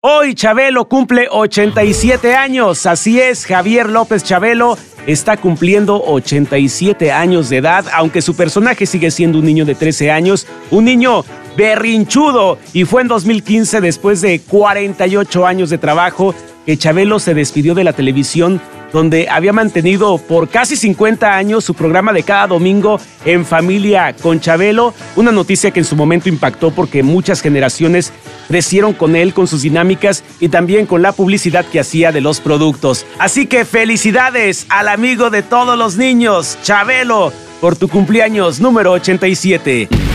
Hoy Chabelo cumple 87 años, así es, Javier López Chabelo está cumpliendo 87 años de edad, aunque su personaje sigue siendo un niño de 13 años, un niño berrinchudo, y fue en 2015, después de 48 años de trabajo, que Chabelo se despidió de la televisión donde había mantenido por casi 50 años su programa de cada domingo en familia con Chabelo, una noticia que en su momento impactó porque muchas generaciones crecieron con él, con sus dinámicas y también con la publicidad que hacía de los productos. Así que felicidades al amigo de todos los niños, Chabelo, por tu cumpleaños número 87.